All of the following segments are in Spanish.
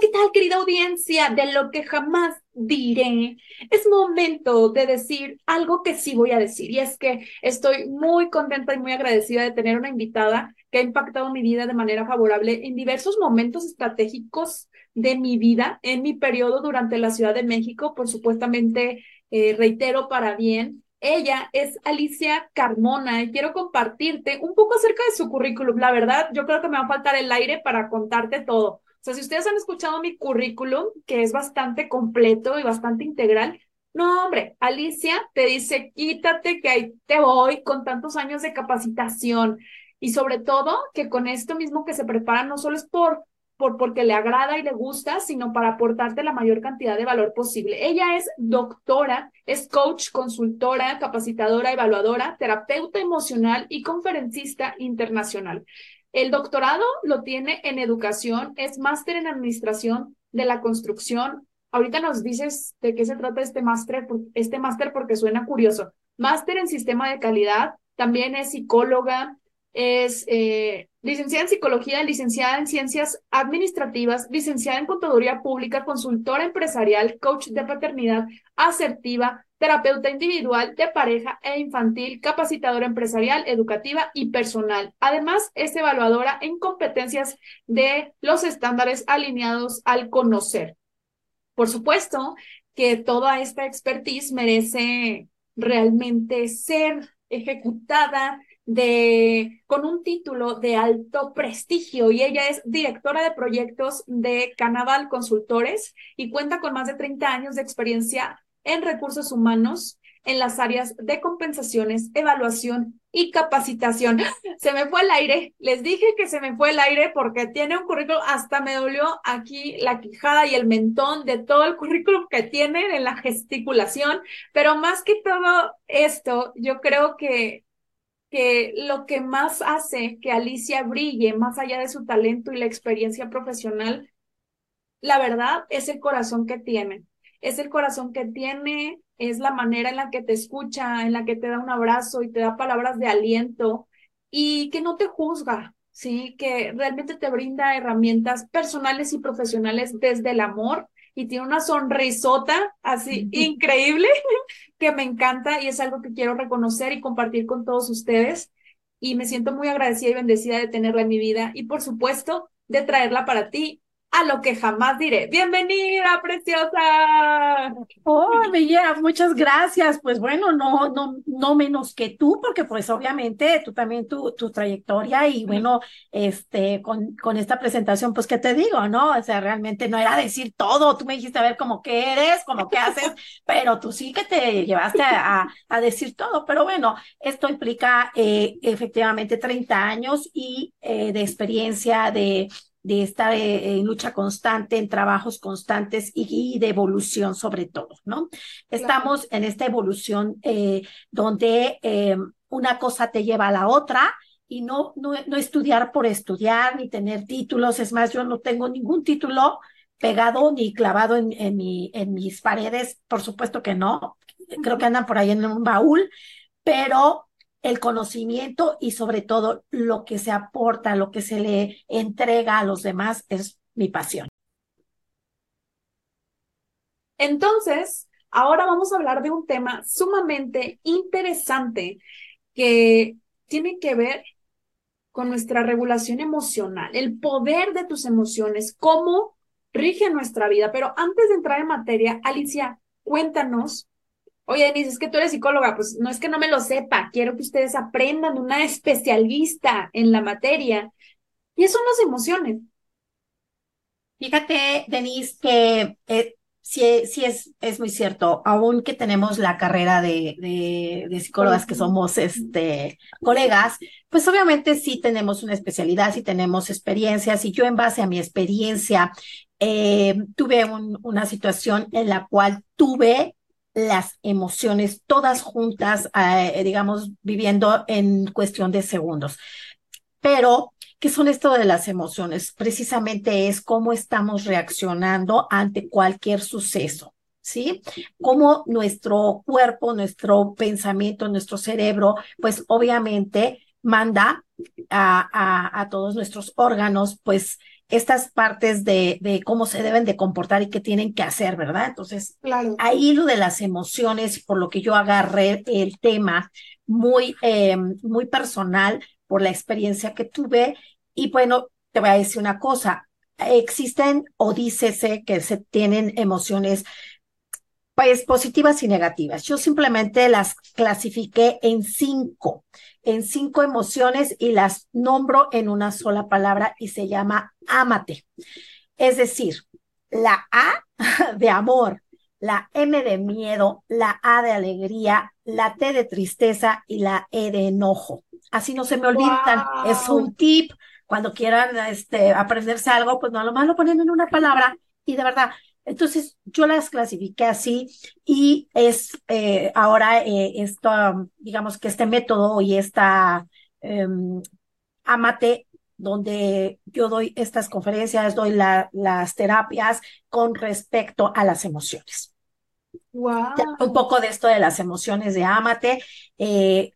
¿Qué tal, querida audiencia? De lo que jamás diré, es momento de decir algo que sí voy a decir. Y es que estoy muy contenta y muy agradecida de tener una invitada que ha impactado mi vida de manera favorable en diversos momentos estratégicos de mi vida, en mi periodo durante la Ciudad de México, por supuestamente, eh, reitero, para bien. Ella es Alicia Carmona y quiero compartirte un poco acerca de su currículum. La verdad, yo creo que me va a faltar el aire para contarte todo o sea, si ustedes han escuchado mi currículum, que es bastante completo y bastante integral, no, hombre, Alicia te dice, quítate que ahí te voy con tantos años de capacitación. Y sobre todo, que con esto mismo que se prepara, no solo es por, por porque le agrada y le gusta, sino para aportarte la mayor cantidad de valor posible. Ella es doctora, es coach, consultora, capacitadora, evaluadora, terapeuta emocional y conferencista internacional. El doctorado lo tiene en educación, es máster en administración de la construcción. Ahorita nos dices de qué se trata este máster, este máster porque suena curioso. Máster en sistema de calidad, también es psicóloga, es eh, licenciada en psicología, licenciada en ciencias administrativas, licenciada en contaduría pública, consultora empresarial, coach de paternidad asertiva, terapeuta individual, de pareja e infantil, capacitadora empresarial, educativa y personal. Además, es evaluadora en competencias de los estándares alineados al conocer. Por supuesto que toda esta expertise merece realmente ser ejecutada de, con un título de alto prestigio y ella es directora de proyectos de Canaval Consultores y cuenta con más de 30 años de experiencia en recursos humanos en las áreas de compensaciones, evaluación y capacitación. Se me fue el aire, les dije que se me fue el aire porque tiene un currículum, hasta me dolió aquí la quijada y el mentón de todo el currículum que tiene en la gesticulación, pero más que todo esto, yo creo que que lo que más hace que Alicia brille, más allá de su talento y la experiencia profesional, la verdad es el corazón que tiene es el corazón que tiene, es la manera en la que te escucha, en la que te da un abrazo y te da palabras de aliento y que no te juzga, ¿sí? Que realmente te brinda herramientas personales y profesionales desde el amor y tiene una sonrisota así increíble que me encanta y es algo que quiero reconocer y compartir con todos ustedes. Y me siento muy agradecida y bendecida de tenerla en mi vida y por supuesto de traerla para ti a lo que jamás diré. Bienvenida, preciosa. Oh, Bella, muchas gracias. Pues bueno, no, no, no menos que tú, porque pues obviamente tú también tu, tu trayectoria y bueno, este, con, con esta presentación, pues qué te digo, ¿no? O sea, realmente no era decir todo. Tú me dijiste a ver cómo qué eres, cómo qué haces, pero tú sí que te llevaste a, a, decir todo. Pero bueno, esto implica eh, efectivamente 30 años y eh, de experiencia de de estar eh, en lucha constante, en trabajos constantes y, de evolución sobre todo, ¿no? Estamos en esta evolución eh, donde eh, una cosa te lleva a la otra y no, no, no estudiar por estudiar ni tener títulos. Es más, yo no tengo ningún título pegado ni clavado en, en, mi, en mis paredes, por supuesto que no. Creo que andan por ahí en un baúl, pero el conocimiento y sobre todo lo que se aporta, lo que se le entrega a los demás es mi pasión. Entonces, ahora vamos a hablar de un tema sumamente interesante que tiene que ver con nuestra regulación emocional, el poder de tus emociones, cómo rige nuestra vida. Pero antes de entrar en materia, Alicia, cuéntanos. Oye, Denise, es que tú eres psicóloga, pues no es que no me lo sepa, quiero que ustedes aprendan una especialista en la materia. ¿Qué son las emociones? Fíjate, Denise, que eh, sí, sí es, es muy cierto, aún que tenemos la carrera de, de, de psicólogas que somos este, colegas, pues obviamente sí tenemos una especialidad, sí tenemos experiencias y yo en base a mi experiencia eh, tuve una situación en la cual tuve las emociones todas juntas, eh, digamos, viviendo en cuestión de segundos. Pero, ¿qué son esto de las emociones? Precisamente es cómo estamos reaccionando ante cualquier suceso. ¿Sí? Cómo nuestro cuerpo, nuestro pensamiento, nuestro cerebro, pues obviamente manda a, a todos nuestros órganos, pues estas partes de, de, cómo se deben de comportar y qué tienen que hacer, ¿verdad? Entonces, claro. ahí lo de las emociones, por lo que yo agarré el tema muy, eh, muy personal por la experiencia que tuve. Y bueno, te voy a decir una cosa, existen o dícese que se tienen emociones pues positivas y negativas. Yo simplemente las clasifiqué en cinco en cinco emociones y las nombro en una sola palabra y se llama ámate. Es decir, la A de amor, la M de miedo, la A de alegría, la T de tristeza y la E de enojo. Así no se me olvidan. Es un tip. Cuando quieran este, aprenderse algo, pues no, lo más lo ponen en una palabra y de verdad entonces, yo las clasifiqué así y es eh, ahora eh, esto, digamos que este método y esta em, Amate, donde yo doy estas conferencias, doy las terapias con respecto a las emociones. Wow. un poco de esto de las emociones de Amate. Eh,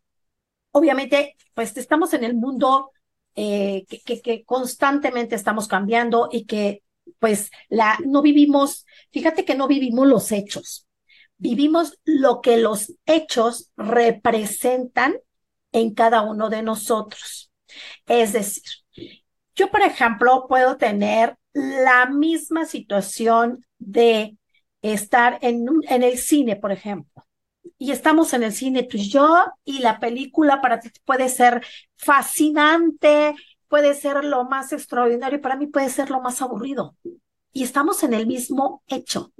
obviamente, pues estamos en el mundo que, que, constantemente estamos cambiando y que pues la, no vivimos, fíjate que no vivimos los hechos, vivimos lo que los hechos representan en cada uno de nosotros. Es decir, yo, por ejemplo, puedo tener la misma situación de estar en, en el cine, por ejemplo, y estamos en el cine, tú y yo, y la película para ti puede ser fascinante, puede ser lo más extraordinario, para mí puede ser lo más aburrido. Y estamos en el mismo hecho.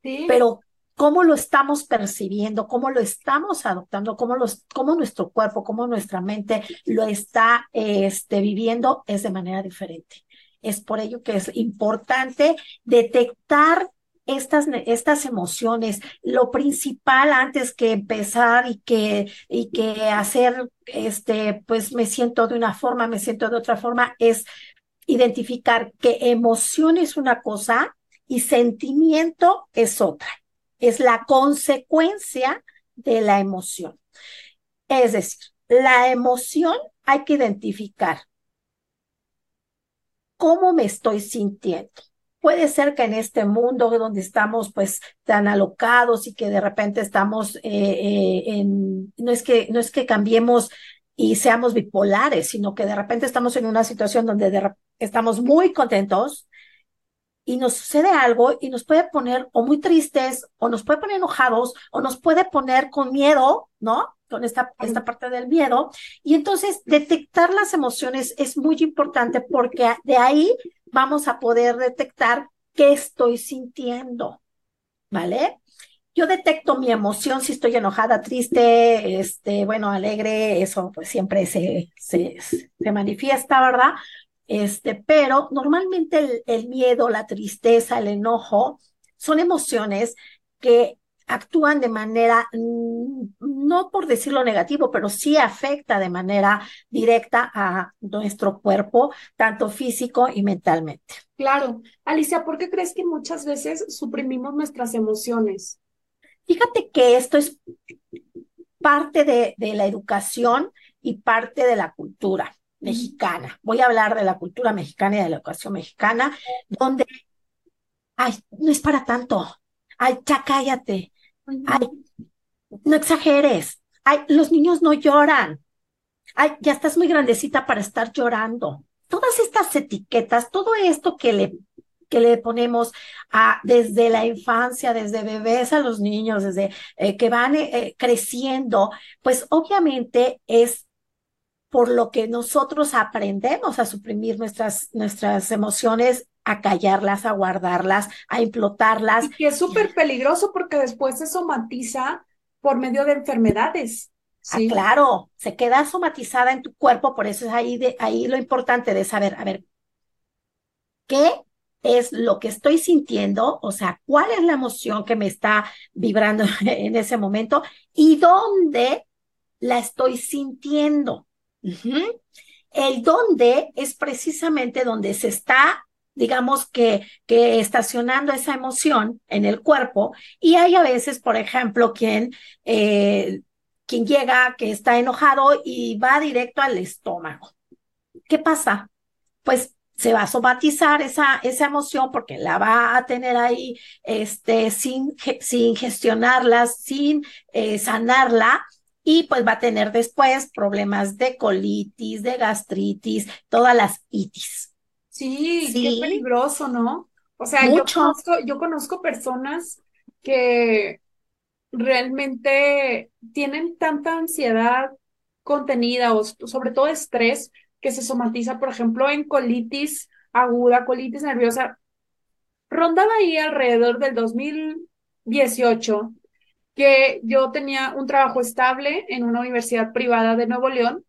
Pero cómo lo estamos percibiendo, cómo lo estamos adoptando, cómo, los, cómo nuestro cuerpo, cómo nuestra mente lo está este, viviendo es de manera diferente. Es por ello que es importante detectar estas, estas emociones, lo principal antes que empezar y que, y que hacer, este, pues me siento de una forma, me siento de otra forma, es identificar que emoción es una cosa y sentimiento es otra. Es la consecuencia de la emoción. Es decir, la emoción hay que identificar cómo me estoy sintiendo Puede ser que en este mundo donde estamos pues tan alocados y que de repente estamos eh, eh, en, no es que, no es que cambiemos y seamos bipolares, sino que de repente estamos en una situación donde estamos muy contentos y nos sucede algo y nos puede poner o muy tristes o nos puede poner enojados o nos puede poner con miedo, ¿no? Con esta, esta parte del miedo. Y entonces detectar las emociones es muy importante porque de ahí vamos a poder detectar qué estoy sintiendo, ¿vale? Yo detecto mi emoción si estoy enojada, triste, este, bueno, alegre, eso pues siempre se, se, se manifiesta, ¿verdad? Este, pero normalmente el, el miedo, la tristeza, el enojo son emociones que actúan de manera, mm, no por decirlo negativo, pero sí afecta de manera directa a nuestro cuerpo, tanto físico y mentalmente. Claro. Alicia, ¿por qué crees que muchas veces suprimimos nuestras emociones? Fíjate que esto es parte de, de la educación y parte de la cultura mexicana. Voy a hablar de la cultura mexicana y de la educación mexicana, donde, ay, no es para tanto. Ay, ya cállate. Ay, no exageres. Ay, los niños no lloran. ay, ya estás muy grandecita para estar llorando. Todas estas etiquetas, todo esto que le que le ponemos a, desde la infancia, desde bebés a los niños, desde eh, que van eh, eh, creciendo, pues obviamente es por lo que nosotros aprendemos a suprimir nuestras, nuestras emociones, a callarlas, a guardarlas, a implotarlas. Y que es súper peligroso porque después se somatiza por medio de enfermedades. Ah, ¿sí? claro, se queda somatizada en tu cuerpo, por eso es ahí, de, ahí lo importante de saber, a ver, ¿qué es lo que estoy sintiendo, o sea, cuál es la emoción que me está vibrando en ese momento y dónde la estoy sintiendo. El dónde es precisamente donde se está digamos que, que estacionando esa emoción en el cuerpo y hay a veces, por ejemplo, quien, eh, quien llega que está enojado y va directo al estómago. ¿Qué pasa? Pues se va a somatizar esa, esa emoción porque la va a tener ahí este, sin, sin gestionarla, sin eh, sanarla. Y pues va a tener después problemas de colitis, de gastritis, todas las itis. Sí, qué peligroso, ¿no? O sea, yo conozco, yo conozco personas que realmente tienen tanta ansiedad contenida o sobre todo estrés que se somatiza, por ejemplo, en colitis aguda, colitis nerviosa. Rondaba ahí alrededor del 2018 que yo tenía un trabajo estable en una universidad privada de Nuevo León.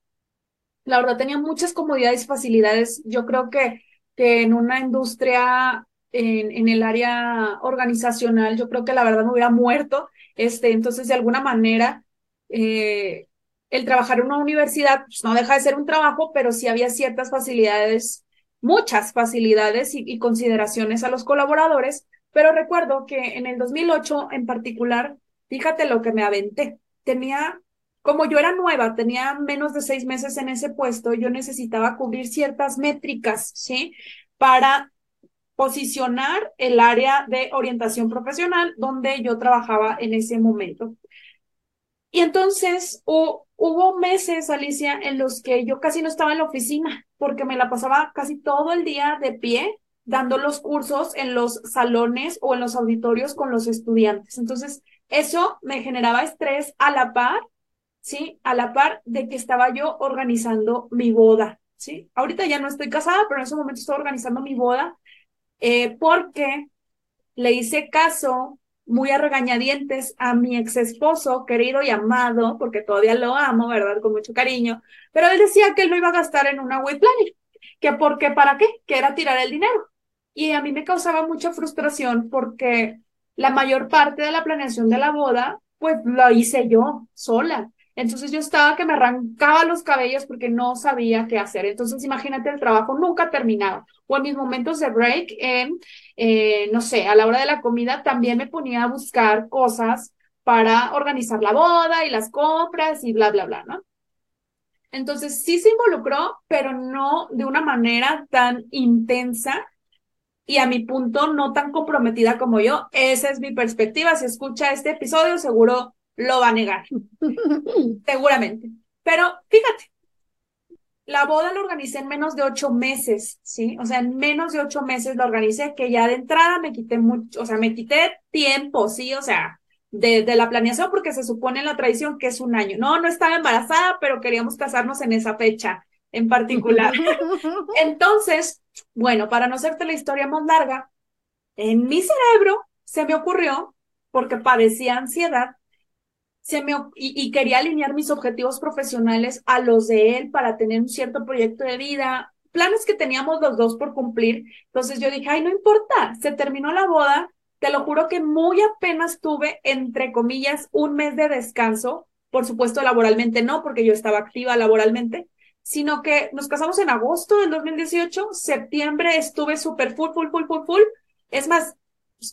La verdad tenía muchas comodidades y facilidades. Yo creo que, que en una industria en, en, el área organizacional, yo creo que la verdad me hubiera muerto. Este, entonces, de alguna manera, eh, el trabajar en una universidad pues, no deja de ser un trabajo, pero sí había ciertas facilidades, muchas facilidades y, y, consideraciones a los colaboradores. Pero recuerdo que en el 2008 en particular, fíjate lo que me aventé. Tenía, como yo era nueva, tenía menos de seis meses en ese puesto, yo necesitaba cubrir ciertas métricas, ¿sí? Para posicionar el área de orientación profesional donde yo trabajaba en ese momento. Y entonces hubo meses, Alicia, en los que yo casi no estaba en la oficina porque me la pasaba casi todo el día de pie dando los cursos en los salones o en los auditorios con los estudiantes. Entonces, eso me generaba estrés a la par, ¿sí? A la par de que estaba yo organizando mi boda, ¿sí? Ahorita ya no estoy casada, pero en ese momento estoy organizando mi boda eh, porque le hice caso muy a regañadientes a mi ex esposo, querido y amado, porque todavía lo amo, ¿verdad? Con mucho cariño, pero él decía que él no iba a gastar en una web planner, que porque para qué, que era tirar el dinero. Y a mí me causaba mucha frustración porque la mayor parte de la planeación de la boda, pues lo hice yo sola. Entonces yo estaba que me arrancaba los cabellos porque no sabía qué hacer. Entonces imagínate, el trabajo nunca terminaba. O en mis momentos de break, eh, no sé, a la hora de la comida también me ponía a buscar cosas para organizar la boda y las compras y bla, bla, bla, ¿no? Entonces sí se involucró, pero no de una manera tan intensa y a mi punto no tan comprometida como yo. Esa es mi perspectiva. Si escucha este episodio, seguro lo va a negar. Seguramente. Pero fíjate, la boda la organicé en menos de ocho meses, ¿sí? O sea, en menos de ocho meses la organicé, que ya de entrada me quité mucho, o sea, me quité tiempo, ¿sí? O sea, de, de, la planeación, porque se supone en la tradición que es un año. No, no estaba embarazada, pero queríamos casarnos en esa fecha en particular. Entonces, bueno, para no hacerte la historia más larga, en mi cerebro se me ocurrió, porque padecía ansiedad, se me, y, y, quería alinear mis objetivos profesionales a los de él para tener un cierto proyecto de vida, planes que teníamos los dos por cumplir. Entonces yo dije, ay, no importa, se terminó la boda, te lo juro que muy apenas tuve, entre comillas, un mes de descanso, por supuesto laboralmente no, porque yo estaba activa laboralmente, sino que nos casamos en agosto del 2018, septiembre estuve súper full, full, full, full, full. Es más,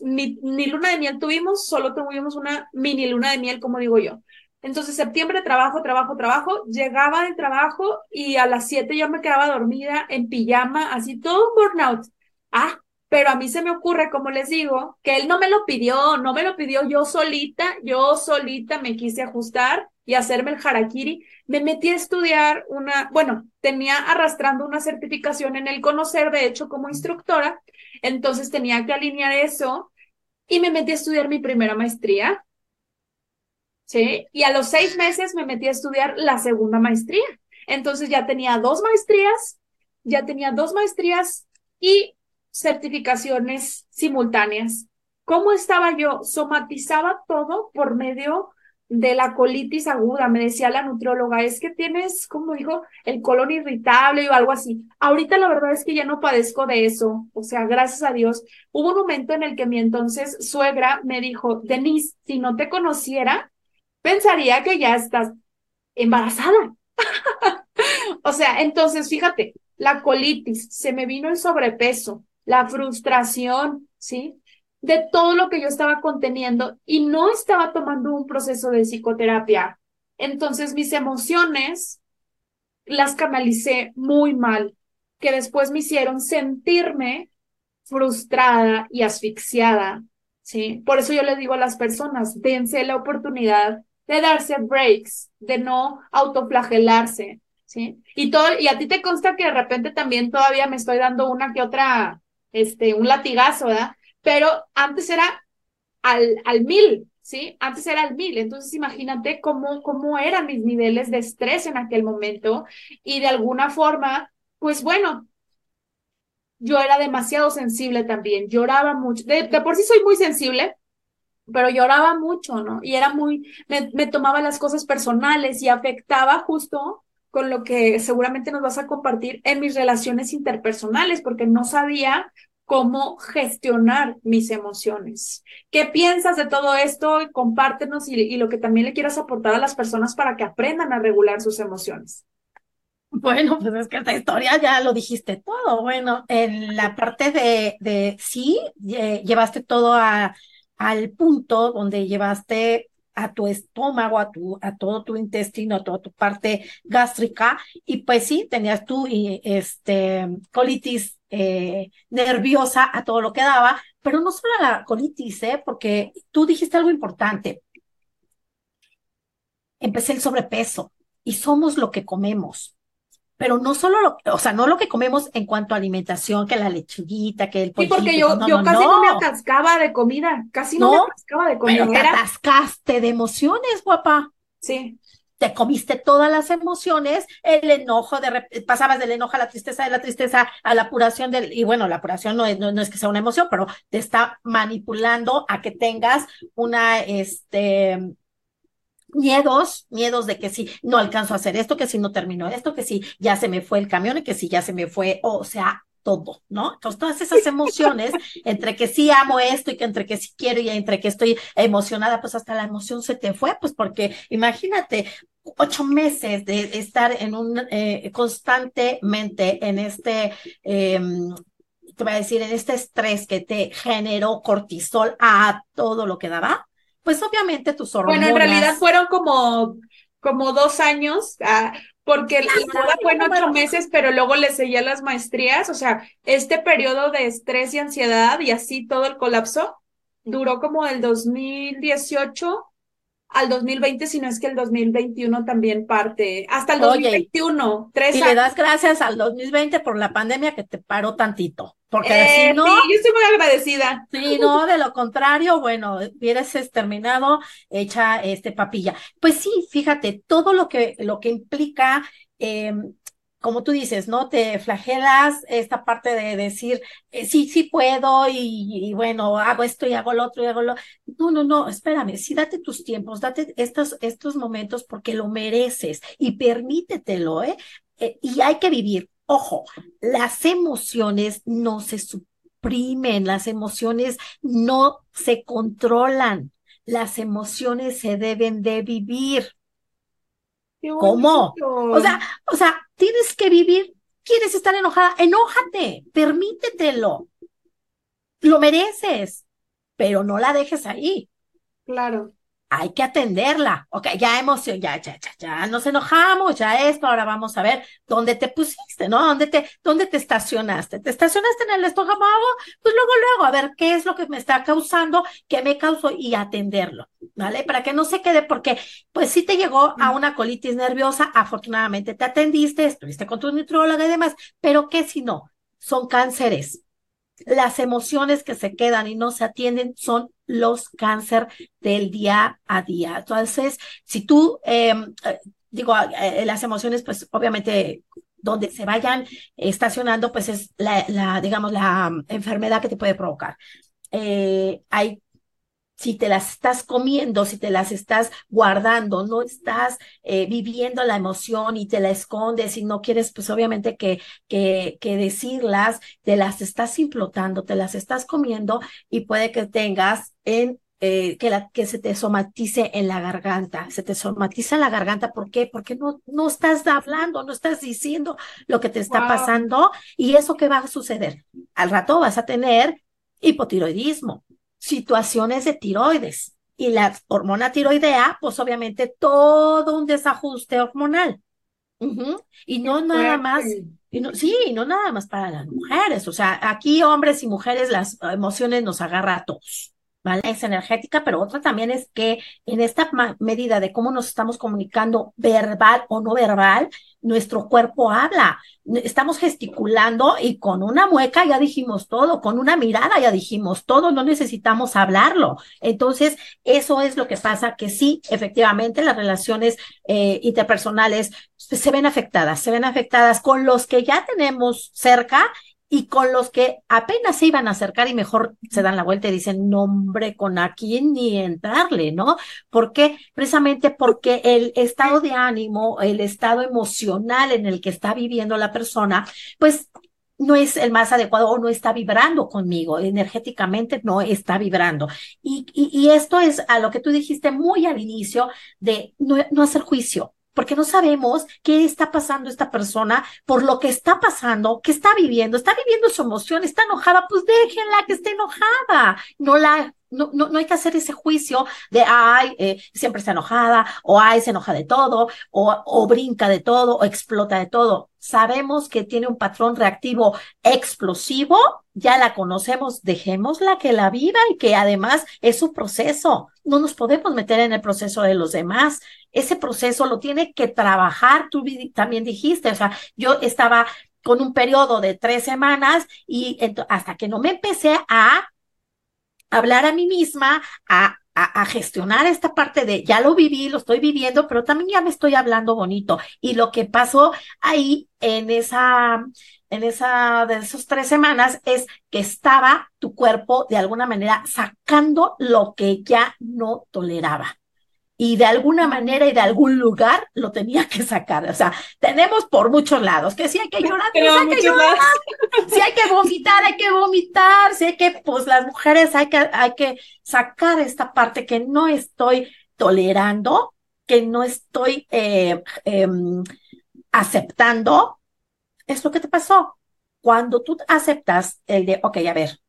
ni, ni, luna de miel tuvimos, solo tuvimos una mini luna de miel, como digo yo. Entonces, septiembre, trabajo, trabajo, trabajo. Llegaba del trabajo y a las 7 yo me quedaba dormida en pijama, así todo un burnout. Ah, pero a mí se me ocurre, como les digo, que él no me lo pidió, no me lo pidió yo solita, yo solita me quise ajustar y hacerme el harakiri, me metí a estudiar una, bueno, tenía arrastrando una certificación en el conocer, de hecho, como instructora, entonces tenía que alinear eso y me metí a estudiar mi primera maestría. ¿Sí? Y a los seis meses me metí a estudiar la segunda maestría. Entonces ya tenía dos maestrías, ya tenía dos maestrías y certificaciones simultáneas. ¿Cómo estaba yo? Somatizaba todo por medio de la colitis aguda, me decía la nutrióloga, es que tienes, como dijo, el colon irritable o algo así. Ahorita la verdad es que ya no padezco de eso, o sea, gracias a Dios. Hubo un momento en el que mi entonces suegra me dijo, Denise, si no te conociera, pensaría que ya estás embarazada. o sea, entonces, fíjate, la colitis, se me vino el sobrepeso, la frustración, ¿sí? De todo lo que yo estaba conteniendo y no estaba tomando un proceso de psicoterapia. Entonces mis emociones las canalicé muy mal, que después me hicieron sentirme frustrada y asfixiada, ¿sí? Por eso yo le digo a las personas, dense la oportunidad de darse breaks, de no autoflagelarse, ¿sí? Y todo, y a ti te consta que de repente también todavía me estoy dando una que otra, este, un latigazo, ¿verdad? Pero antes era al, al mil, ¿sí? Antes era al mil. Entonces, imagínate cómo, cómo eran mis niveles de estrés en aquel momento y de alguna forma, pues bueno, yo era demasiado sensible también, lloraba mucho. De, por sí soy muy sensible, pero lloraba mucho, ¿no? Y era muy, me, me tomaba las cosas personales y afectaba justo con lo que seguramente nos vas a compartir en mis relaciones interpersonales, porque no sabía cómo gestionar mis emociones. ¿Qué piensas de todo esto? Compártenos y, lo que también le quieras aportar a las personas para que aprendan a regular sus emociones. Bueno, pues es que esta historia ya lo dijiste todo. Bueno, en la parte de, sí, llevaste todo a, al punto donde llevaste a tu estómago, a, tu, a todo tu intestino, a toda tu parte gástrica, y pues sí, tenías tú este, colitis eh, nerviosa a todo lo que daba, pero no solo la colitis, ¿eh? porque tú dijiste algo importante. Empecé el sobrepeso y somos lo que comemos. Pero no solo lo, o sea, no lo que comemos en cuanto a alimentación, que la lechuguita, que el pollito. Sí, porque yo, yo casi no. me atascaba de comida, casi no, me atascaba de comida. Pero te atascaste de emociones, guapa. Sí te comiste todas las emociones, el enojo, de pasabas del enojo a la tristeza, de la tristeza a la apuración del, y bueno, la apuración no es, no, es que sea una emoción, pero te está manipulando a que tengas una, este, miedos, miedos de que si no alcanzo a hacer esto, que si no termino esto, que si ya se me fue el camión y que si ya se me fue, o sea, todo, ¿no? Entonces, todas esas emociones, entre que sí amo esto y que entre que sí quiero y entre que estoy emocionada, pues hasta la emoción se te fue, pues porque imagínate, ocho meses de estar en un, eh, constantemente en este, eh, te voy a decir, en este estrés que te generó cortisol a todo lo que daba, pues obviamente tus hormonas. Bueno, en realidad fueron como, como dos años, ah, porque la boda fue en ocho meses, pero luego le seguía las maestrías, o sea, este periodo de estrés y ansiedad y así todo el colapso duró como del 2018 al 2020, si no es que el 2021 también parte, hasta el 2021, tres y le das gracias al 2020 por la pandemia que te paró tantito, porque eh, si no... Sí, yo estoy muy agradecida. Sí, no, de lo contrario, bueno, hubieras terminado hecha este papilla. Pues sí, fíjate, todo lo que, lo que implica... Eh, como tú dices, ¿no? Te flagelas esta parte de decir, eh, sí, sí puedo y, bueno, hago esto y hago lo otro y hago lo... No, no, no, espérame, sí date tus tiempos, date estos, estos momentos porque lo mereces y permítetelo, ¿eh? eh y hay que vivir. Ojo, las emociones no se suprimen, las emociones no se controlan, las emociones se deben de vivir. ¿Cómo? O sea, o sea, tienes que vivir. ¿Quieres estar enojada? Enójate, permítetelo. Lo mereces, pero no la dejes ahí. Claro. Hay que atenderla. Ok, ya hemos, ya, ya, ya, ya nos enojamos, ya esto, ahora vamos a ver dónde te pusiste, ¿no? ¿Dónde te, dónde te estacionaste? ¿Te estacionaste en el estómago? Pues luego, luego, a ver qué es lo que me está causando, qué me causó y atenderlo, ¿vale? Para que no se quede, porque pues si te llegó a una colitis nerviosa, afortunadamente te atendiste, estuviste con tu nutróloga y demás, pero ¿qué si no? Son cánceres las emociones que se quedan y no se atienden son los cáncer del día a día. Entonces, si tú, em, eh, digo, eh, las emociones, pues obviamente donde se vayan estacionando, pues es la, digamos, la enfermedad que te puede provocar. Eh, hay si te las estás comiendo, si te las estás guardando, no estás eh, viviendo la emoción y te la escondes y no quieres, pues obviamente que, que, que decirlas, te las estás implotando, te las estás comiendo y puede que tengas en eh, que, la, que se te somatice en la garganta, se te somatiza en la garganta, ¿por qué? Porque no, no estás hablando, no estás diciendo lo que te está pasando y eso qué va a suceder. Al rato vas a tener hipotiroidismo, situaciones de tiroides. Y la hormona tiroidea, pues obviamente todo un desajuste hormonal. Y no nada más, y no, sí, no nada más para las mujeres. O sea, aquí hombres y mujeres las emociones nos agarra a todos. ¿Vale? Es energética, pero otra también es que en esta medida de cómo nos estamos comunicando verbal o no verbal, nuestro cuerpo habla. Estamos gesticulando y con una mueca ya dijimos todo, con una mirada ya dijimos todo, no necesitamos hablarlo. Entonces, eso es lo que pasa, que sí, efectivamente, las relaciones eh, interpersonales se ven afectadas, se ven afectadas con los que ya tenemos cerca y con los que apenas se iban a acercar y mejor se dan la vuelta y dicen, no hombre, con aquí ni entrarle, ¿no? ¿Por qué? Precisamente porque el estado de ánimo, el estado emocional en el que está viviendo la persona, pues no es el más adecuado o no está vibrando conmigo, energéticamente no está vibrando. Y, y, esto es a lo que tú dijiste muy al inicio de no, no hacer juicio porque no sabemos qué está pasando esta persona por lo que está pasando, qué está viviendo, está viviendo su emoción, está enojada, pues déjenla que esté enojada, no la no, no, no, hay que hacer ese juicio de, ay, eh, siempre está enojada, o ay, se enoja de todo, o, o brinca de todo, o explota de todo. Sabemos que tiene un patrón reactivo explosivo, ya la conocemos, dejémosla que la viva y que además es su proceso. No nos podemos meter en el proceso de los demás. Ese proceso lo tiene que trabajar. Tú también dijiste, o sea, yo estaba con un periodo de tres semanas y hasta que no me empecé a hablar a mí misma, a, a, gestionar esta parte de ya lo viví, lo estoy viviendo, pero también ya me estoy hablando bonito. Y lo que pasó ahí en esa, en esa de esas tres semanas es que estaba tu cuerpo de alguna manera sacando lo que ya no toleraba y de alguna manera y de algún lugar lo tenía que sacar. O sea, tenemos por muchos lados, que si hay que llorar, pues hay que llorar. Si hay que vomitar, hay que vomitar. Si hay que, pues las mujeres hay que, hay que sacar esta parte que no estoy tolerando, que no estoy eh, em, aceptando. Es lo que te pasó. Cuando tú aceptas el de, ok, a ver,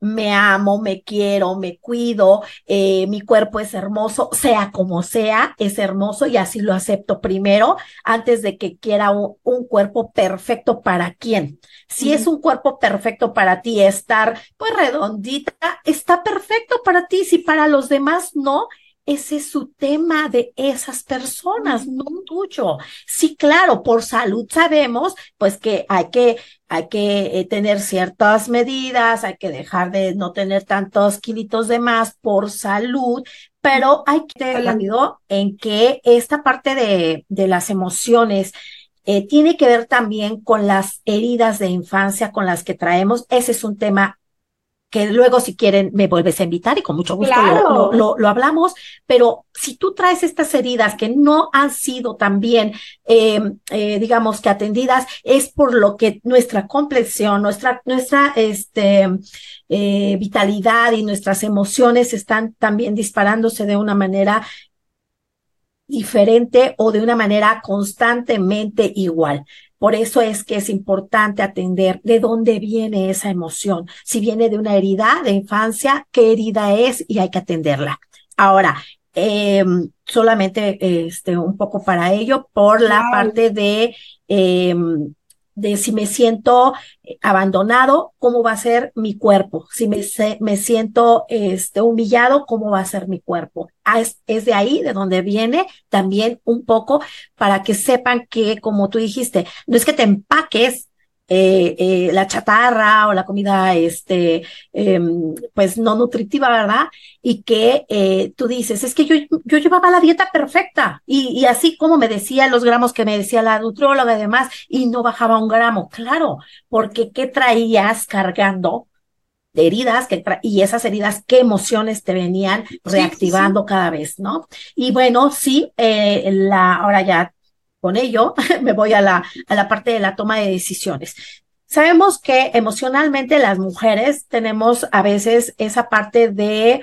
me amo, me quiero, me cuido, eh, mi cuerpo es hermoso, sea como sea, es hermoso y así lo acepto primero antes de que quiera un, cuerpo perfecto para quién. Si es un cuerpo perfecto para ti, estar pues redondita, está perfecto para ti, si para los demás no, ese es su tema de esas personas, no tuyo. Sí, claro, por salud sabemos pues que hay que hay que eh, tener ciertas medidas, hay que dejar de no tener tantos kilitos de más por salud, pero hay que tener rápido en que esta parte de, de las emociones eh, tiene que ver también con las heridas de infancia con las que traemos. Ese es un tema que luego si quieren me vuelves a invitar y con mucho gusto lo, lo, hablamos, pero si tú traes estas heridas que no han sido también, eh, eh, digamos que atendidas, es por lo que nuestra complexión, nuestra, nuestra este, eh, vitalidad y nuestras emociones están también disparándose de una manera diferente o de una manera constantemente igual. Por eso es que es importante atender de dónde viene esa emoción. Si viene de una herida de infancia, qué herida es y hay que atenderla. Ahora, eh, solamente este, un poco para ello, por la parte de, eh, de si me siento abandonado, cómo va a ser mi cuerpo, si me, me siento este, humillado, cómo va a ser mi cuerpo. Ah, es, es de ahí de donde viene también un poco para que sepan que, como tú dijiste, no es que te empaques eh, eh, la chatarra o la comida, este, em, pues no nutritiva, ¿verdad? Y que eh, tú dices, es que yo, yo llevaba la dieta perfecta y, y así como me decía los gramos que me decía la nutrióloga y demás, y no bajaba un gramo, claro, porque ¿qué traías cargando? de heridas que y esas heridas, qué emociones te venían reactivando cada vez, ¿no? Y bueno, sí, eh, la, ahora ya con ello me voy a la, a la parte de la toma de decisiones. Sabemos que emocionalmente las mujeres tenemos a veces esa parte de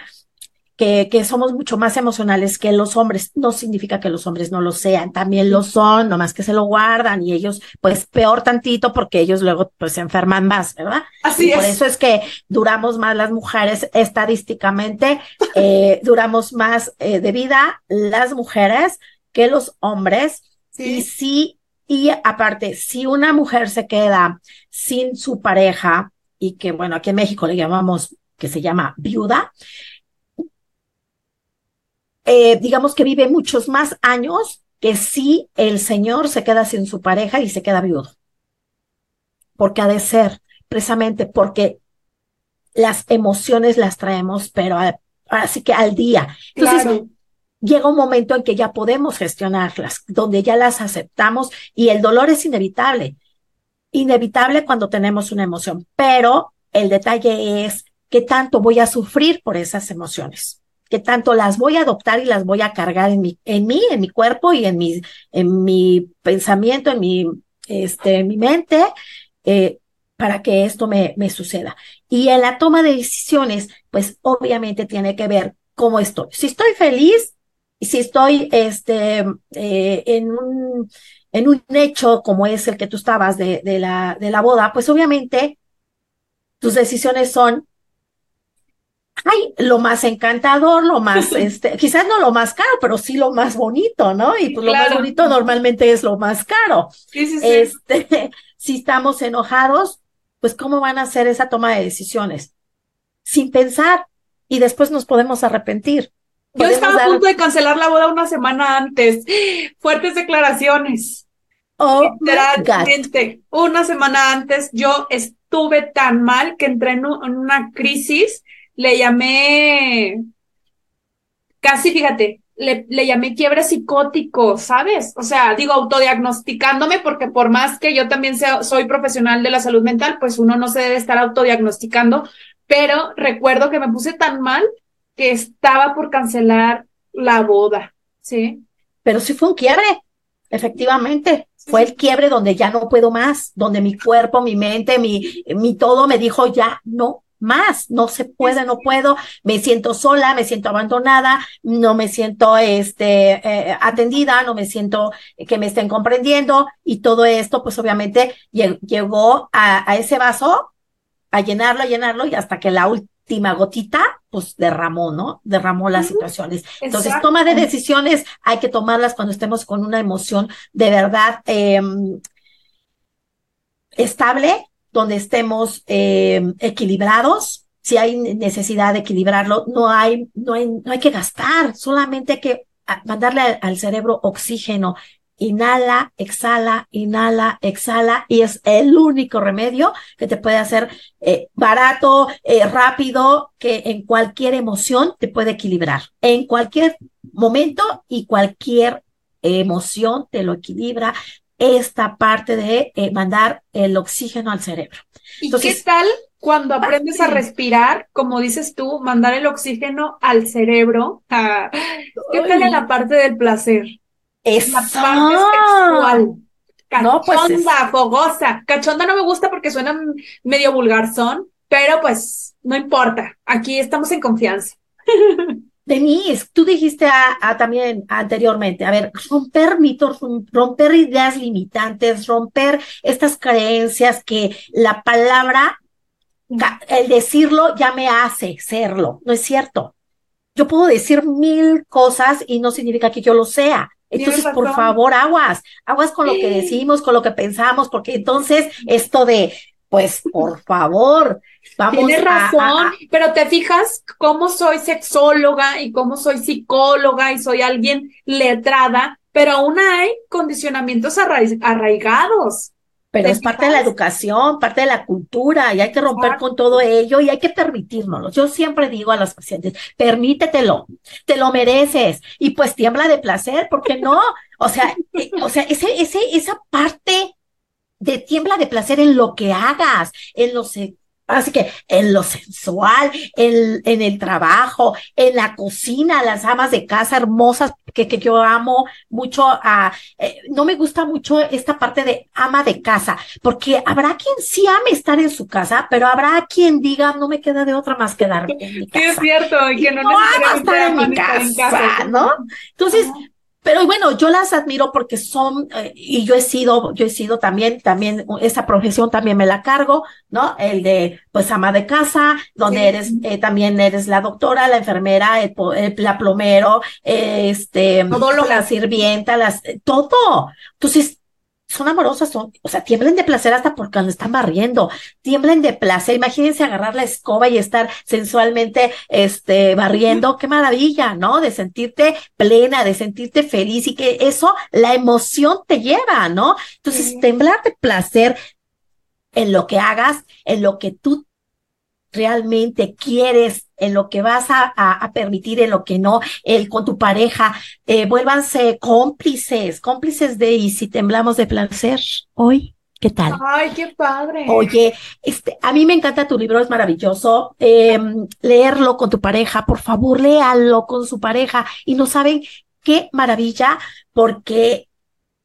que, que, somos mucho más emocionales que los hombres. No significa que los hombres no lo sean, también lo son, nomás que se lo guardan y ellos, pues peor tantito porque ellos luego pues se enferman más, ¿verdad? Así y Por eso es que duramos más las mujeres estadísticamente, eh, duramos más eh, de vida las mujeres que los hombres y sí, y aparte, si una mujer se queda sin su pareja, y que bueno, aquí en México le llamamos, que se llama viuda, eh, digamos que vive muchos más años que si el señor se queda sin su pareja y se queda viudo. Porque ha de ser, precisamente porque las emociones las traemos, pero así que al día. Entonces, llega un momento en que ya podemos gestionarlas, donde ya las aceptamos y el dolor es inevitable. Inevitable cuando tenemos una emoción, pero el detalle es qué tanto voy a sufrir por esas emociones, qué tanto las voy a adoptar y las voy a cargar en mi, en mí, en mi cuerpo y en mi, en mi pensamiento, en mi, este, en mi mente, eh, para que esto me, me suceda. Y en la toma de decisiones, pues obviamente tiene que ver cómo estoy. Si estoy feliz, si estoy este, eh, en, un, en un hecho como es el que tú estabas de, de, la, de la boda, pues obviamente tus decisiones son, ay, lo más encantador, lo más, este, quizás no lo más caro, pero sí lo más bonito, ¿no? Y pues lo más bonito normalmente es lo más caro. Sí, sí, sí. Este, si estamos enojados, pues ¿cómo van a hacer esa toma de decisiones? Sin pensar y después nos podemos arrepentir. Yo estaba a punto de cancelar la boda una semana antes. Fuertes declaraciones. Oh, Literalmente, una semana antes yo estuve tan mal que entré en, una crisis. Le llamé, casi fíjate, le, le, llamé quiebre psicótico, ¿sabes? O sea, digo, autodiagnosticándome, porque por más que yo también sea, soy profesional de la salud mental, pues uno no se debe estar autodiagnosticando, pero recuerdo que me puse tan mal que estaba por cancelar la boda, ¿sí? Pero sí fue un quiebre, efectivamente. Fue el quiebre donde ya no puedo más, donde mi cuerpo, mi mente, mi, mi todo me dijo ya no más, no se puede, no puedo, me siento sola, me siento abandonada, no me siento este eh, atendida, no me siento que me estén comprendiendo y todo esto pues obviamente llegó a, a ese vaso a llenarlo, a llenarlo y hasta que la última última gotita, pues derramó, ¿no? Derramó las situaciones. Entonces, toma de decisiones hay que tomarlas cuando estemos con una emoción de verdad eh, estable, donde estemos eh, equilibrados. Si hay necesidad de equilibrarlo, no hay, no hay, no hay que gastar, solamente hay que mandarle al, al cerebro oxígeno inhala, exhala, inhala, exhala, y es el único remedio que te puede hacer eh, barato, eh, rápido, que en cualquier emoción te puede equilibrar. En cualquier momento y cualquier emoción te lo equilibra esta parte de eh, mandar el oxígeno al cerebro. ¿Y qué tal cuando aprendes a respirar, como dices tú, mandar el oxígeno al cerebro? Ah, ¿Qué tal en la parte del placer? Es la parte sexual. Cachonda, no, pues fogosa. Cachonda no me gusta porque suena medio vulgarzón, pero pues no importa. Aquí estamos en confianza. Denise, tú dijiste a, también anteriormente, a ver, romper mitos, romper ideas limitantes, romper estas creencias que la palabra, el decirlo ya me hace serlo, ¿no es cierto? yo puedo decir mil cosas y no significa que yo lo sea. Entonces, por favor, aguas, aguas con lo que decimos, con lo que pensamos, porque entonces esto de, pues, por favor, vamos Tienes razón, pero te fijas cómo soy sexóloga y cómo soy psicóloga y soy alguien letrada, pero aún hay condicionamientos arraigados. Pero es parte de la educación, parte de la cultura, y hay que romper con todo ello y hay que permitírnoslo. Yo siempre digo a los pacientes, permítetelo, te lo mereces, y pues tiembla de placer, ¿por qué no? O sea, eh, o sea, ese, ese, esa parte de tiembla de placer en lo que hagas, en los Así que en lo sensual, en, en, el trabajo, en la cocina, las amas de casa hermosas que, que yo amo mucho. A, eh, no me gusta mucho esta parte de ama de casa, porque habrá quien sí ame estar en su casa, pero habrá quien diga no me queda de otra más que darme en mi casa. Sí, es cierto, que no, no estar en mi casa, ¿no? Entonces, pero bueno, yo las admiro porque son, eh, y yo he sido, yo he sido también, también, esa profesión también me la cargo, ¿no? El de, pues, ama de casa, donde eres, eh, también eres la doctora, la enfermera, el, la plomero, este, todo lo, la sirvienta, las, todo. Entonces, son amorosas, son, o sea, tiemblen de placer hasta porque cuando están barriendo, tiemblen de placer. Imagínense agarrar la escoba y estar sensualmente, este, barriendo, qué maravilla, ¿no? De sentirte plena, de sentirte feliz y que eso, la emoción te lleva, ¿no? Entonces, temblar de placer en lo que hagas, en lo que tú realmente quieres, en lo que vas a, a, permitir, en lo que no, el, con tu pareja, eh, vuélvanse cómplices, cómplices de y si temblamos de placer hoy. ¿Qué tal? Ay, qué padre. Oye, este, a mí me encanta tu libro, es maravilloso. Eh, leerlo con tu pareja, por favor, léalo con su pareja. Y no saben qué maravilla, porque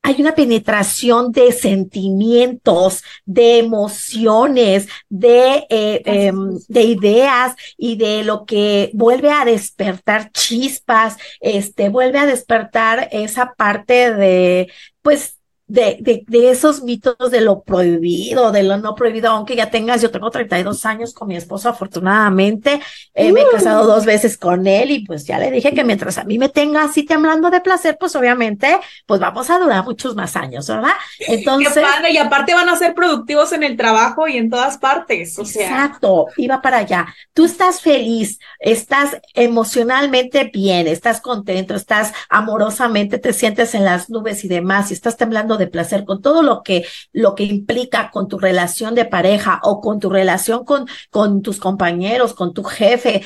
hay una penetración de sentimientos, de emociones, de, eh, em, de ideas y de lo que vuelve a despertar chispas, este, vuelve a despertar esa parte de, pues, de, de, de, esos mitos de lo prohibido, de lo no prohibido, aunque ya tengas, yo tengo 32 años con mi esposo, afortunadamente, eh, me he casado dos veces con él y pues ya le dije que mientras a mí me tenga así temblando de placer, pues obviamente, pues vamos a durar muchos más años, ¿verdad? Entonces. Qué padre, y aparte van a ser productivos en el trabajo y en todas partes, o sea. Exacto, iba para allá. Tú estás feliz, estás emocionalmente bien, estás contento, estás amorosamente, te sientes en las nubes y demás, y estás temblando de placer, con todo lo que, lo que implica con tu relación de pareja o con tu relación con, con tus compañeros, con tu jefe.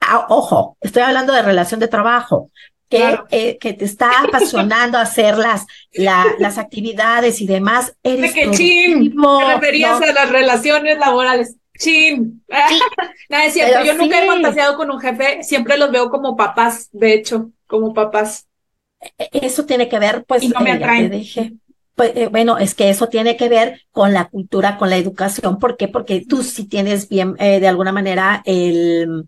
Ah, ojo, estoy hablando de relación de trabajo. Que, eh, que te está apasionando hacer las, las actividades y demás. Eres que chin, te referías a las relaciones laborales. Chin. Nada, es cierto, yo nunca he fantaseado con un jefe, siempre los veo como papás, de hecho, como papás. E, eso tiene que ver, pues, y no me eh, te dije, pues, eh, bueno, es que eso tiene que ver con la cultura, con la educación. ¿Por qué? Porque tú sí tienes bien, eh, de alguna manera, el,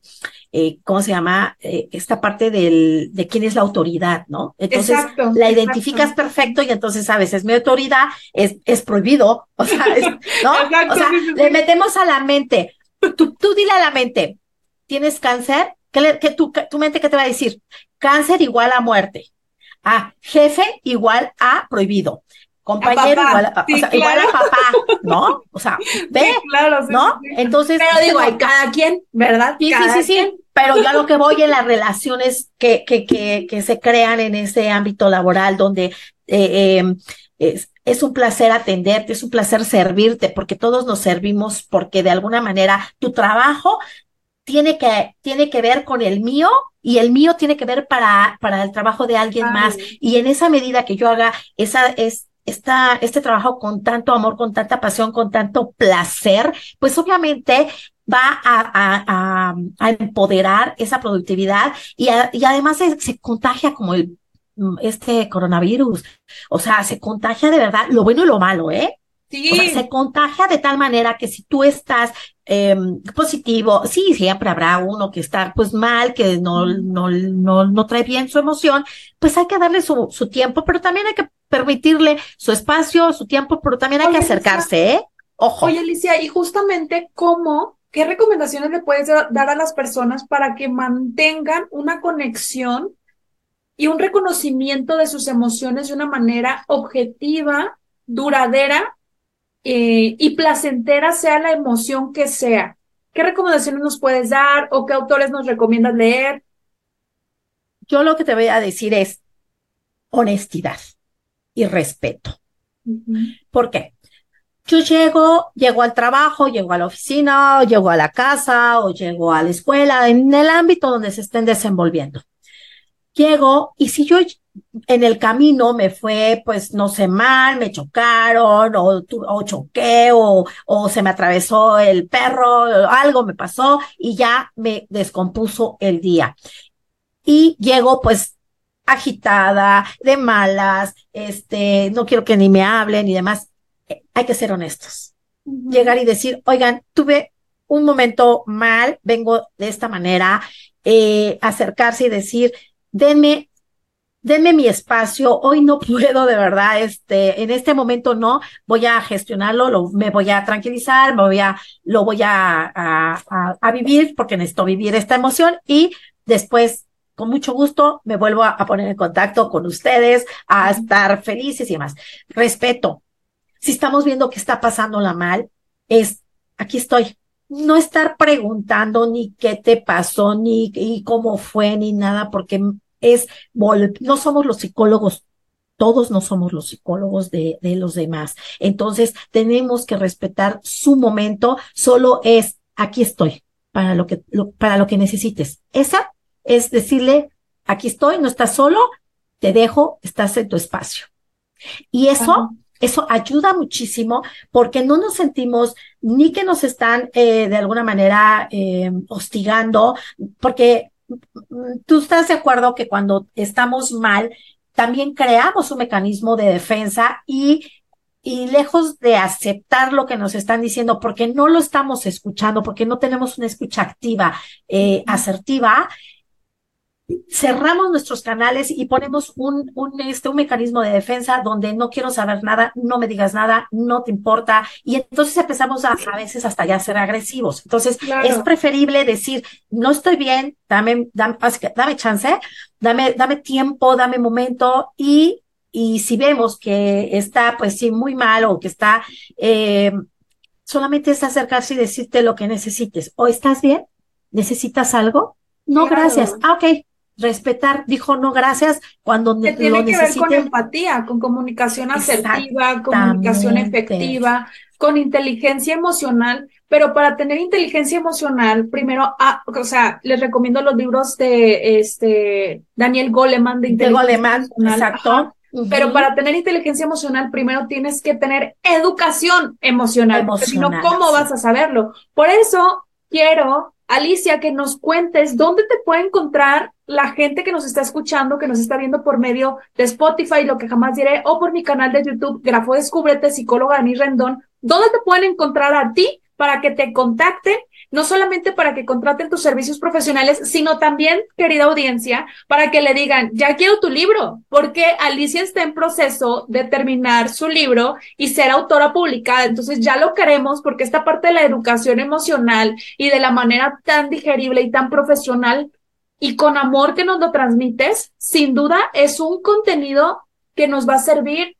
eh, ¿cómo se llama? esta parte del, de quién es la autoridad, ¿no? Entonces, la identificas perfecto y entonces sabes, es mi autoridad, es, es prohibido, o sea, ¿no? o sea, le metemos a la mente. Tú, tú dile a la mente, ¿tienes cáncer? ¿Qué, qué tu, tu mente qué te va a decir? Cáncer igual a muerte. Ah, jefe igual a prohibido compañero igual, a, o sea, igual a papá, ¿no? O sea, ve, claro, ¿no? Entonces, pero digo, hay cada quien, ¿verdad? Sí, sí, sí, sí, pero yo a lo que voy en las relaciones que, que, que, que se crean en ese ámbito laboral donde eh, em, es, es un placer atenderte, es un placer servirte, porque todos nos servimos, porque de alguna manera tu trabajo tiene que, tiene que ver con el mío y el mío tiene que ver para, para el trabajo de alguien más. Y en esa medida que yo haga esa, es, esta, este trabajo con tanto amor, con tanta pasión, con tanto placer, pues obviamente va a, a, empoderar esa productividad y, y además se, contagia como el, este coronavirus. O sea, se contagia de verdad lo bueno y lo malo, ¿eh? Sí. O sea, se contagia de tal manera que si tú estás em, positivo, sí, siempre habrá uno que está pues mal, que no, no, no, no trae bien su emoción, pues hay que darle su, su tiempo, pero también hay que permitirle su espacio, su tiempo, pero también hay que acercarse, ¿eh? Ojo. Oye, Alicia, y justamente cómo ¿qué recomendaciones le puedes dar a las personas para que mantengan una conexión y un reconocimiento de sus emociones de una manera objetiva, duradera eh, y placentera, sea la emoción que sea? ¿Qué recomendaciones nos puedes dar o qué autores nos recomiendas leer? Yo lo que te voy a decir es honestidad y respeto. ¿Por qué? Yo llego, llego al trabajo, llego a la oficina, llego a la casa o llego a la escuela, en el ámbito donde se estén desenvolviendo. Llego y si yo en el camino me fue, pues no sé, mal, me chocaron o, o choqué o, o se me atravesó el perro, algo me pasó y ya me descompuso el día. Y llego pues agitada, de malas, este, no quiero que ni me hablen y demás hay que ser honestos. Llegar y decir, oigan, tuve un momento mal, vengo de esta manera, eh, acercarse y decir, denme, denme mi espacio, hoy no puedo de verdad, este, en este momento no, voy a gestionarlo, lo, me voy a tranquilizar, me voy a, lo voy a, a, a, vivir porque necesito vivir esta emoción y después con mucho gusto me vuelvo a, poner en contacto con ustedes, a estar felices y demás. Respeto, si estamos viendo que está pasándola mal, es, aquí estoy. No estar preguntando ni qué te pasó, ni y cómo fue, ni nada, porque es, no somos los psicólogos todos no somos los psicólogos de, de, los demás. Entonces, tenemos que respetar su momento, solo es, aquí estoy, para lo que, para lo que necesites. Esa es decirle, aquí estoy, no estás solo, te dejo, estás en tu espacio. Y eso eso ayuda muchísimo porque no nos sentimos ni que nos están eh, de alguna manera eh, hostigando, porque tú estás de acuerdo que cuando estamos mal, también creamos un mecanismo de defensa y y lejos de aceptar lo que nos están diciendo porque no lo estamos escuchando, porque no tenemos una escucha activa, eh, asertiva, cerramos nuestros canales y ponemos un, un, este, un mecanismo de defensa donde no quiero saber nada, no me digas nada, no te importa. Y entonces empezamos a, a veces hasta ya ser agresivos. Entonces es preferible decir, no estoy bien, dame, dame, dame chance, dame, dame tiempo, dame momento y, y si vemos que está pues sí muy mal o que está, eh, solamente es acercarse y decirte lo que necesites. ¿O estás bien? ¿Necesitas algo? No, gracias. Ah, ok, respetar, dijo no gracias cuando que tiene que ver con empatía, con comunicación asertiva, comunicación efectiva, con inteligencia emocional, pero para tener inteligencia emocional, primero, ah, o sea, les recomiendo los libros de este Daniel Goleman de inteligencia emocional. Exacto. Pero para tener inteligencia emocional, primero tienes que tener educación emocional, porque si no, ¿cómo vas a saberlo? Por eso quiero Alicia, que nos cuentes dónde te puede encontrar la gente que nos está escuchando, que nos está viendo por medio de Spotify, lo que jamás diré, o por mi canal de YouTube, Grafo Descúbrete, psicóloga Ani Rendón. ¿Dónde te pueden encontrar a ti para que te contacten no solamente para que contraten tus servicios profesionales, sino también, querida audiencia, para que le digan, ya quiero tu libro, porque Alicia está en proceso de terminar su libro y ser autora publicada. Entonces ya lo queremos porque esta parte de la educación emocional y de la manera tan digerible y tan profesional y con amor que nos lo transmites, sin duda es un contenido que nos va a servir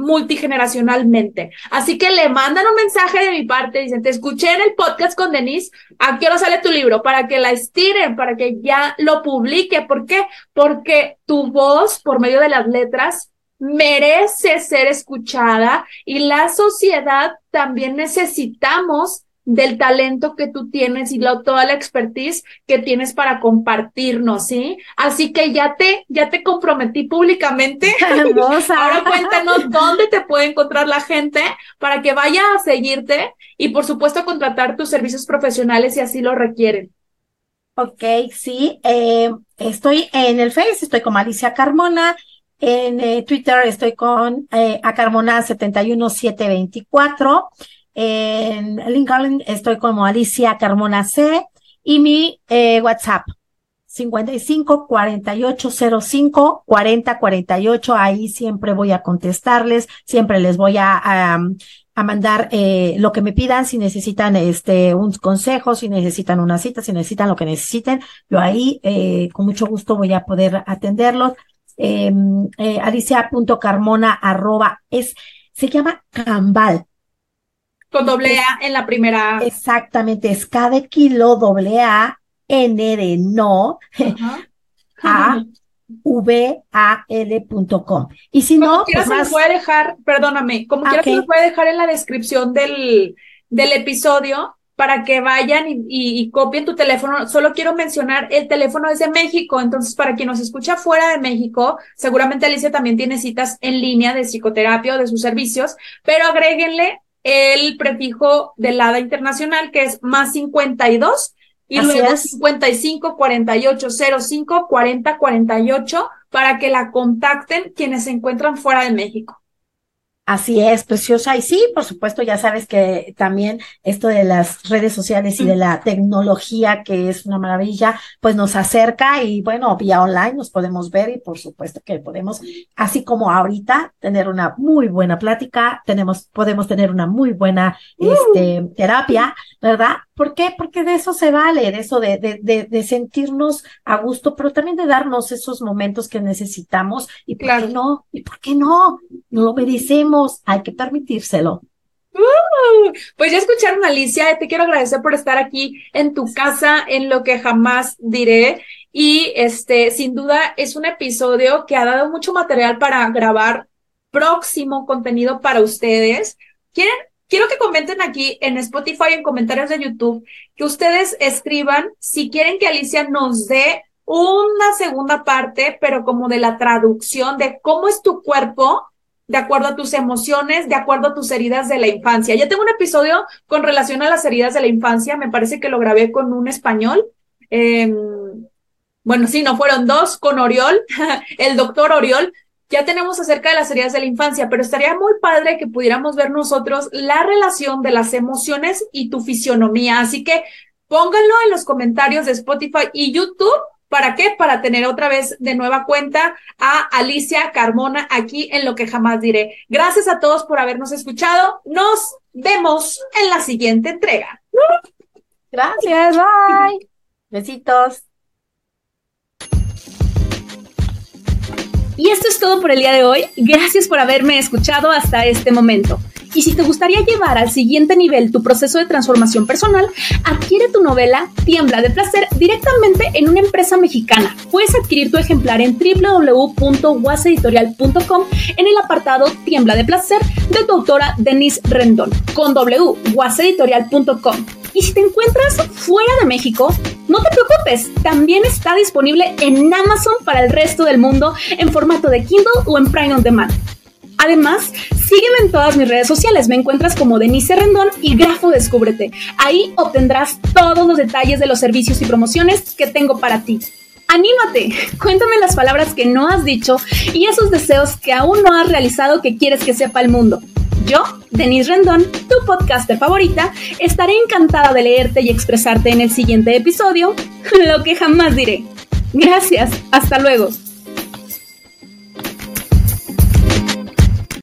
multigeneracionalmente. Así que le mandan un mensaje de mi parte, dicen, te escuché en el podcast con Denise, ¿a qué hora sale tu libro? Para que la estiren, para que ya lo publique. ¿Por qué? Porque tu voz, por medio de las letras, merece ser escuchada y la sociedad también necesitamos del talento que tú tienes y la, toda la expertise que tienes para compartirnos, ¿sí? Así que ya te, ya te comprometí públicamente. Ahora cuéntanos dónde te puede encontrar la gente para que vaya a seguirte y por supuesto contratar tus servicios profesionales si así lo requieren. Ok, sí, eh, estoy en el Face, estoy con Alicia Carmona, en eh, Twitter estoy con eh, a Carmona 71724. En LinkedIn estoy como Alicia Carmona C y mi eh, WhatsApp 55 48 05 40 48. Ahí siempre voy a contestarles, siempre les voy a, a, mandar eh, lo que me pidan, si necesitan este un consejo, si necesitan una cita, si necesitan lo que necesiten. Yo ahí eh, con mucho gusto voy a poder atenderlos. Em, eh, alicia.carmona arroba es, se llama Cambal. Con doble A en la primera. Exactamente, es cada kilo doble A N de no, a v a l.com. Y si no, pues más... se puede dejar, perdóname, como quiera se puede dejar en la descripción del, del episodio para que vayan y, y, copien tu teléfono. Solo quiero mencionar, el teléfono es de México, entonces para quien nos escucha fuera de México, seguramente Alicia también tiene citas en línea de psicoterapia o de sus servicios, pero agréguenle el prefijo del ADA internacional que es más 52 y luego 55 48 05 40 48 para que la contacten quienes se encuentran fuera de México. Así es, preciosa. Y sí, por supuesto, ya sabes que también esto de las redes sociales y de la tecnología, que es una maravilla, pues nos acerca y bueno, vía online nos podemos ver y por supuesto que podemos, así como ahorita, tener una muy buena plática, tenemos, podemos tener una muy buena uh. este, terapia, ¿verdad? ¿Por qué? Porque de eso se vale, de eso de, de, de, sentirnos a gusto, pero también de darnos esos momentos que necesitamos. ¿Y por qué no? ¿Y por qué no? No lo merecemos, hay que permitírselo. Uh, pues ya escucharon Alicia, te quiero agradecer por estar aquí en tu casa, en lo que jamás diré. Y este, sin duda, es un episodio que ha dado mucho material para grabar próximo contenido para ustedes. ¿Quieren Quiero que comenten aquí en Spotify, en comentarios de YouTube, que ustedes escriban si quieren que Alicia nos dé una segunda parte, pero como de la traducción de cómo es tu cuerpo de acuerdo a tus emociones, de acuerdo a tus heridas de la infancia. Ya tengo un episodio con relación a las heridas de la infancia, me parece que lo grabé con un español. Em, bueno, sí, no fueron dos, con Oriol, el doctor Oriol, ya tenemos acerca de las heridas de la infancia, pero estaría muy padre que pudiéramos ver nosotros la relación de las emociones y tu fisionomía. Así que pónganlo en los comentarios de Spotify y YouTube. ¿Para qué? Para tener otra vez de nueva cuenta a Alicia Carmona aquí en lo que jamás diré. Gracias a todos por habernos escuchado. Nos vemos en la siguiente entrega. Gracias, bye. Besitos. Y esto es todo por el día de hoy. Gracias por haberme escuchado hasta este momento. Y si te gustaría llevar al siguiente nivel tu proceso de transformación personal, adquiere tu novela Tiembla de Placer directamente en una empresa mexicana. Puedes adquirir tu ejemplar en www.waseditorial.com en el apartado Tiembla de Placer de tu autora Denise Rendón con www.waseditorial.com. Y si te encuentras fuera de México, no te preocupes, también está disponible en Amazon para el resto del mundo en formato de Kindle o en Prime on Demand. Además, sígueme en todas mis redes sociales. Me encuentras como Denise Rendón y Grafo Descúbrete. Ahí obtendrás todos los detalles de los servicios y promociones que tengo para ti. ¡Anímate! Cuéntame las palabras que no has dicho y esos deseos que aún no has realizado que quieres que sepa el mundo. Yo, Denise Rendón, tu podcaster favorita, estaré encantada de leerte y expresarte en el siguiente episodio, lo que jamás diré. Gracias, hasta luego.